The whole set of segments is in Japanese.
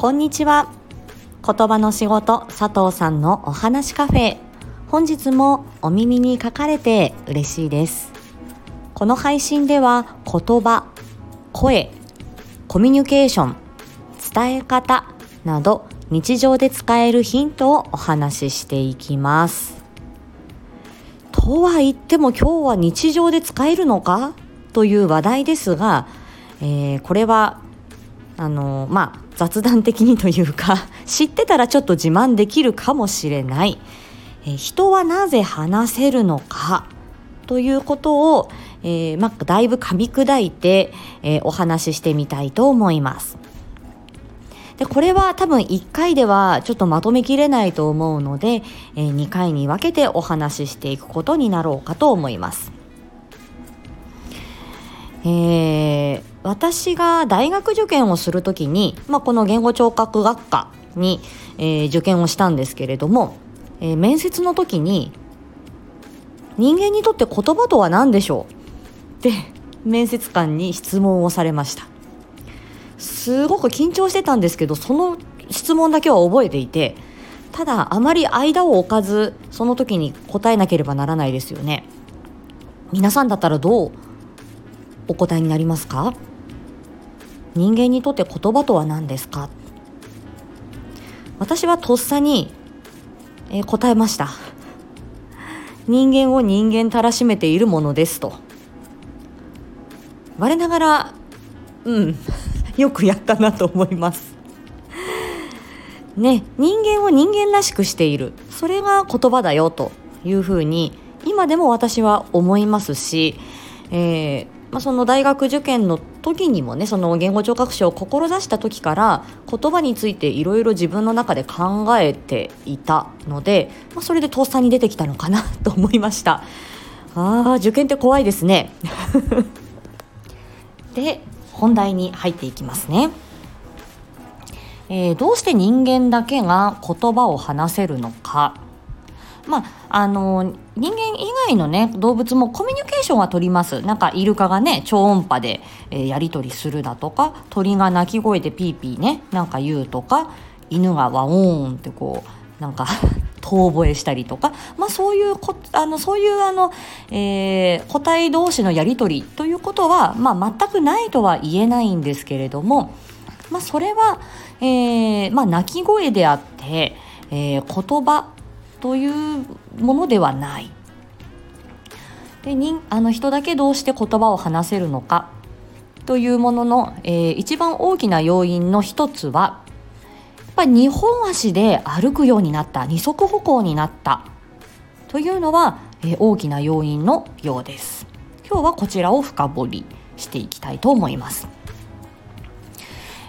こんにちは。言葉の仕事佐藤さんのお話カフェ。本日もお耳に書かれて嬉しいです。この配信では言葉声コミュニケーション伝え方など日常で使えるヒントをお話ししていきます。とは言っても今日は日常で使えるのか？という話題ですが、えー、これはあのまあ雑談的にというか 知ってたらちょっと自慢できるかもしれない、え、人はなぜ話せるのか？ということを、えー、まあ、だいぶ噛み砕いて、えー、お話ししてみたいと思います。でこれは多分1回ではちょっとまとめきれないと思うので、えー、2回に分けてお話ししていくことになろうかと思います。えー、私が大学受験をするときに、まあ、この言語聴覚学科に、えー、受験をしたんですけれども、えー、面接の時に人間にとって言葉とは何でしょうって面接官に質問をされました。すごく緊張してたんですけどその質問だけは覚えていてただあまり間を置かずその時に答えなければならないですよね。皆さんだったらどうお答えになりますか？人間にとって言葉とは何ですか？私はとっさに、えー、答えました。人間を人間たらしめているものですと。我ながらうん よくやったなと思います。ね人間を人間らしくしている。それが言葉だよというふうに今でも私は思いますし、えーまあ、その大学受験の時にもねその言語聴覚士を志した時から言葉についていろいろ自分の中で考えていたので、まあ、それで倒産に出てきたのかなと思いました。あー受験って怖いですね。で本題に入っていきますね、えー、どうして人間だけが言葉を話せるのか。まあ、あの人間以外のね動物もコミュニケーションは取ります。なんかイルカがね超音波で、えー、やり取りするだとか鳥が鳴き声でピーピーねなんか言うとか犬がワオーンってこうなんか 遠吠えしたりとか、まあ、そういうこあのそういうあの、えー、個体同士のやり取りということは、まあ、全くないとは言えないんですけれども、まあ、それは、えーまあ、鳴き声であって、えー、言葉というものではない。でにあの人だけどうして言葉を話せるのかというものの、えー、一番大きな要因の一つはやっぱり2本足で歩くようになった二足歩行になったというのは、えー、大きな要因のようです。今日はこちらを深掘りしていきたいと思います。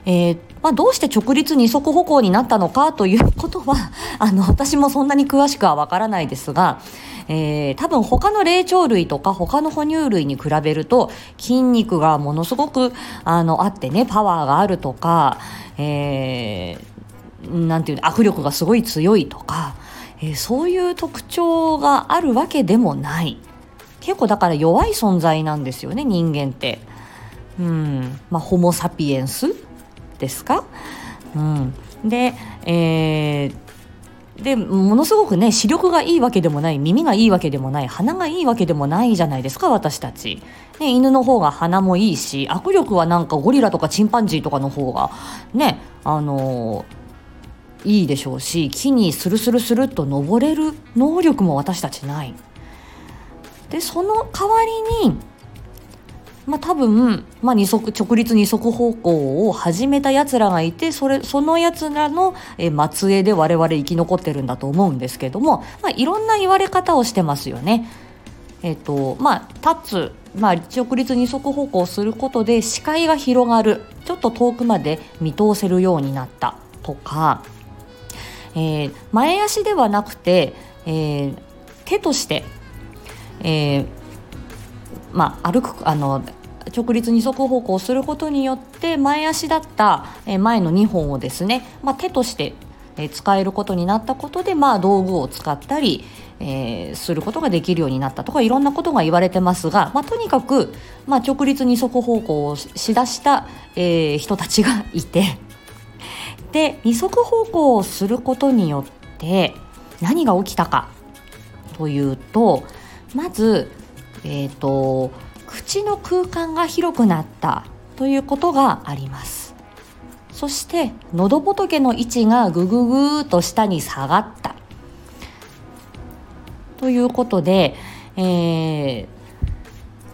えー、まあ、どうして直立二足歩行になったのかということは、あの、私もそんなに詳しくはわからないですが、えー、多分他の霊長類とか他の哺乳類に比べると筋肉がものすごくあのあってねパワーがあるとか、えー、なんていう握力がすごい強いとか、えー、そういう特徴があるわけでもない。結構だから弱い存在なんですよね人間って。うん。まあ、ホモ・サピエンスですか、うん、で、えー、でものすごくね視力がいいわけでもない耳がいいわけでもない鼻がいいわけでもないじゃないですか私たち、ね、犬の方が鼻もいいし握力はなんかゴリラとかチンパンジーとかの方がねあのー、いいでしょうし木にスルスルスルっと登れる能力も私たちない。でその代わりにまあ、多分、まあ、二足直立二足歩行を始めたやつらがいてそれそのやつらの、え末裔で我々生き残ってるんだと思うんですけども、まあ、いろんな言われ方をしてますよね。えっ、とまあ、立つ、まあ、直立二足歩行することで視界が広がるちょっと遠くまで見通せるようになったとか、えー、前足ではなくて、えー、手として、えーまあ、歩くあの直立二足歩行することによって前足だった前の2本をですね、まあ、手として使えることになったことで、まあ、道具を使ったり、えー、することができるようになったとかいろんなことが言われてますが、まあ、とにかく、まあ、直立二足歩行をしだした、えー、人たちがいてで二足歩行をすることによって何が起きたかというとまず、えーと、口の空間が広くなったということがありますそして喉仏の位置がぐぐぐーと下に下がったということで、えー、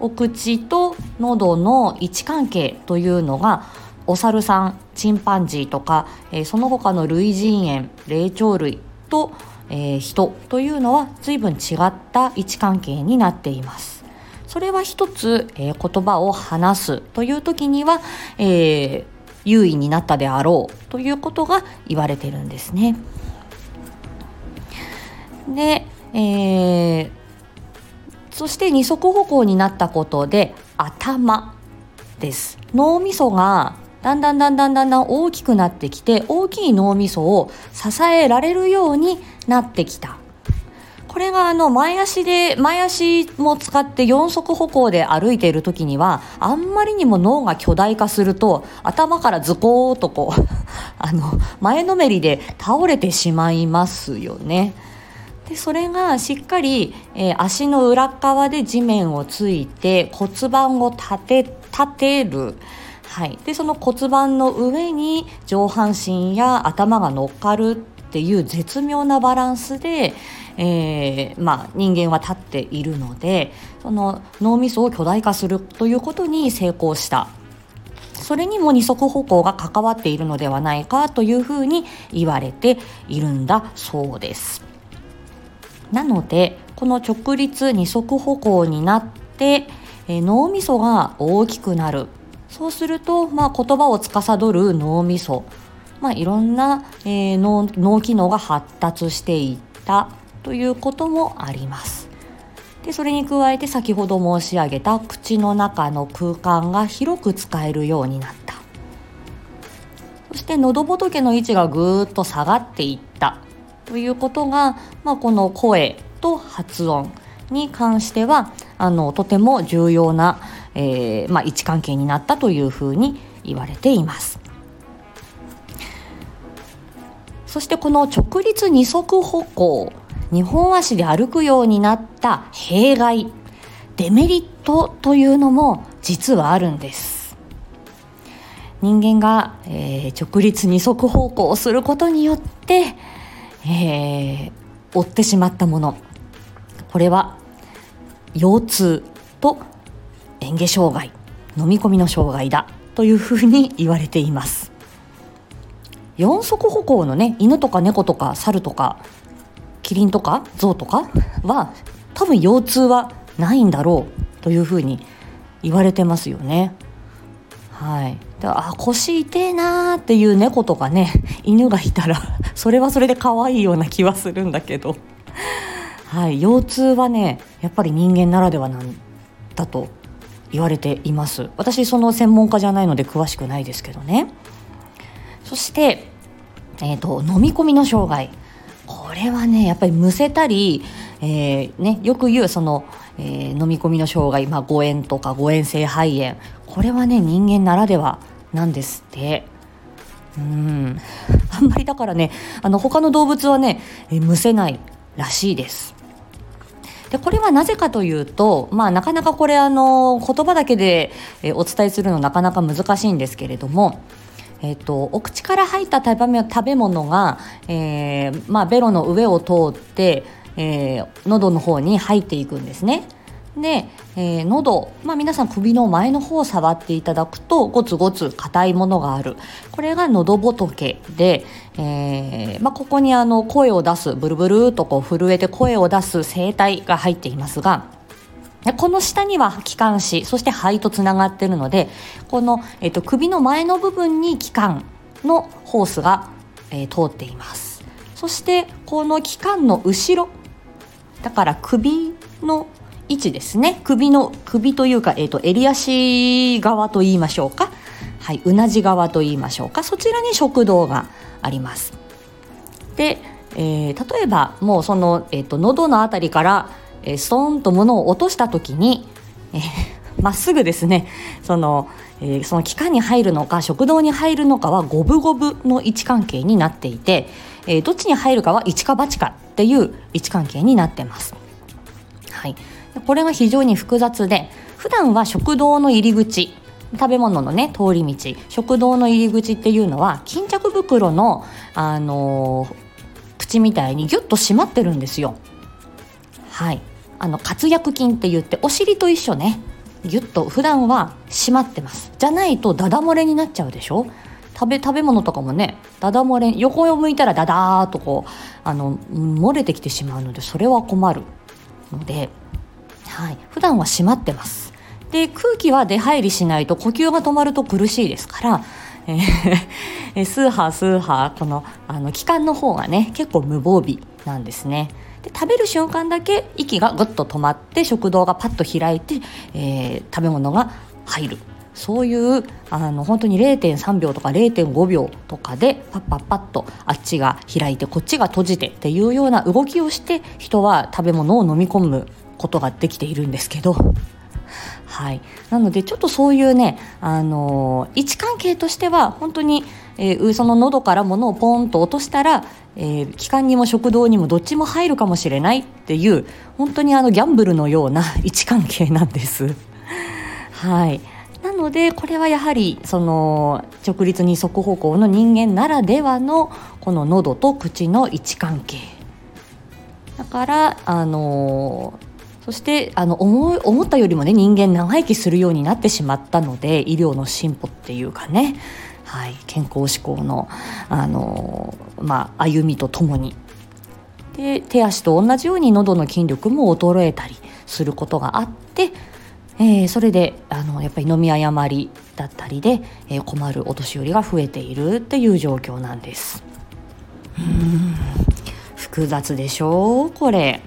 お口と喉の位置関係というのがお猿さんチンパンジーとか、えー、その他の類人猿霊長類と、えー、人というのは随分違った位置関係になっています。それは一つ、えー、言葉を話すという時には、えー、優位になったであろうということが言われてるんですね。で、えー、そして二足歩行になったことで頭です脳みそがだんだんだんだんだんだん大きくなってきて大きい脳みそを支えられるようになってきたこれがあの前足で前足も使って四足歩行で歩いている時にはあんまりにも脳が巨大化すると頭からズコーとこう あの前のめりで倒れてしまいますよね。でそれがしっかり、えー、足の裏側で地面をついて骨盤を立て立てる。はい、でその骨盤の上に上半身や頭が乗っかるっていう絶妙なバランスで、えー、まあ、人間は立っているのでその脳みそを巨大化するということに成功した。それにも二足歩行が関わっているのではないかというふうに言われているんだそうです。なのでこの直立二足歩行になって、えー、脳みそが大きくなる。そうすると、まあ、言葉を司る脳みそ、まあ、いろんな、えー、脳脳機能が発達していった。ということもあります。でそれに加えて先ほど申し上げた口の中の空間が広く使えるようになったそして喉仏の位置がぐーっと下がっていったということが、まあ、この声と発音に関してはあのとても重要な、えーまあ、位置関係になったというふうに言われています。そしてこの直立二足歩行2本足で歩くようになった弊害デメリットというのも実はあるんです。人間が、えー、直立二足歩行をすることによってえー、負ってしまったもの。これは腰痛と嚥下障害飲み込みの障害だというふうに言われています。四足歩行のね犬とか猫とか猿とかキリンとかゾウとかは多分腰痛はないんだろうというふうに言われてますよね。はい。であ腰痛えなーっていう猫とかね犬がいたら それはそれで可愛いような気はするんだけど。はい。腰痛はねやっぱり人間ならではなんだと言われています。私その専門家じゃないので詳しくないですけどね。そしてえーと、飲み込みの障害。これはねやっぱりむせたり、えーね、よく言うその、えー、飲み込みの障害、まあ、誤嚥とか誤嚥性肺炎。これはね人間ならではなんですって。うん。あんまりだからねあの他の動物はね、えむせないらしいです。でこれはなぜかというと、まあ、なかなかこれあの言葉だけで、えお伝えするのなかなか難しいんですけれども、えーと、お口から入った食べ物が、えーまあ、ベロの上を通って、えー、喉の方に入っていくんですね。で、えー、喉、まあ、皆さん首の前の方を触っていただくとゴツゴツ硬いものがあるこれが喉仏で、えーまあ、ここにあの声を出すブルブルとこう震えて声を出す声帯が入っていますがこの下には気管支そして肺とつながっているのでこの、えーと、首の前の部分に気管のホースが、えー、通っています。そしてこの気管の後ろだから首の位置ですね。首の首というか、えーと、襟足側と言いましょうか。はいうなじ側と言いましょうか。そちらに食道があります。で、えー、例えばもうその、えーと、喉の辺りから、えー、ストーンと物を落とした時に、えー、まっすぐですねその,、えー、その気管に入るのか食道に入るのかは五分五分の位置関係になっていて、えー、どっちに入るかは一か八かっていう位置関係になってます。はい、これが非常に複雑で普段は食道の入り口食べ物のね通り道食道の入り口っていうのは巾着袋の、あのー、口みたいにギュッと締まってるんですよ。はいあの活躍筋って言ってお尻と一緒ね。ギュッと普段は締まってます。じゃないとダダ漏れになっちゃうでしょ。食べ食べ物とかもねダダ漏れ横を向いたらダダーとこうあの漏れてきてしまうのでそれは困る。ので、はい、普段は締まってます。で空気は出入りしないと呼吸が止まると苦しいですから、えー、スーハースーハーこのあの気管の方がね結構無防備なんですね。で食べる瞬間だけ息がぐっと止まって食道がパッと開いて、えー、食べ物が入るそういうあの本当に0.3秒とか0.5秒とかでパッパッパッとあっちが開いてこっちが閉じてっていうような動きをして人は食べ物を飲み込むことができているんですけど。はい、なのでちょっとそういうね、あの位置関係としては本当に、えー、その喉から物をポンと落としたら、えー、気管にも食道にもどっちも入るかもしれないっていう本当にあのギャンブルのような 位置関係なんです。はい。なのでこれはやはりその直立二足歩行の人間ならではのこの喉と口の位置関係。だからあのそしてあの思思ったよりもね人間長生きするようになってしまったので医療の進歩っていうかね。はい、健康志向のあの、まあ、歩みとともに。で手足と同じように喉の筋力も衰えたりすることがあって、えー、それであのやっぱり飲み誤りだったりで、えー、困るお年寄りが増えているっていう状況なんです。うん。複雑でしょう？これ。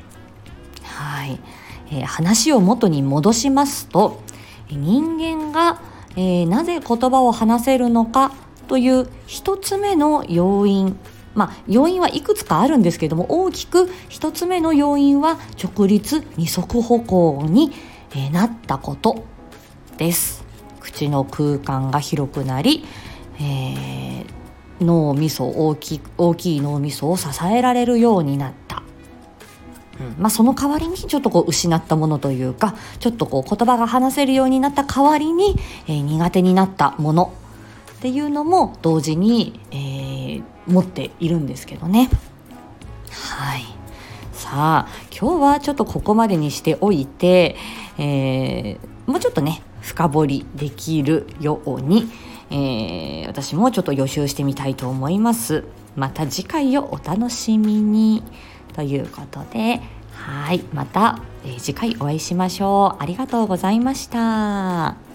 えー、話を元に戻しますと人間がえー、なぜ言葉を話せるのかという一つ目の要因。まあ、要因はいくつかあるんですけども大きく一つ目の要因は直立二足歩行に、えなったことです。口の空間が広くなり、えー、脳みそ大き大きい脳みそを支えられるようになっまあ、その代わりにちょっとこう失ったものというかちょっとこう言葉が話せるようになった代わりに、えー、苦手になったものっていうのも同時に、えー、持っているんですけどね。はいさあ今日はちょっとここまでにしておいて、えー、もうちょっとね深掘りできるように、えー、私もちょっと予習してみたいと思います。また次回をお楽しみに。ということではいまた、え、次回お会いしましょうありがとうございました。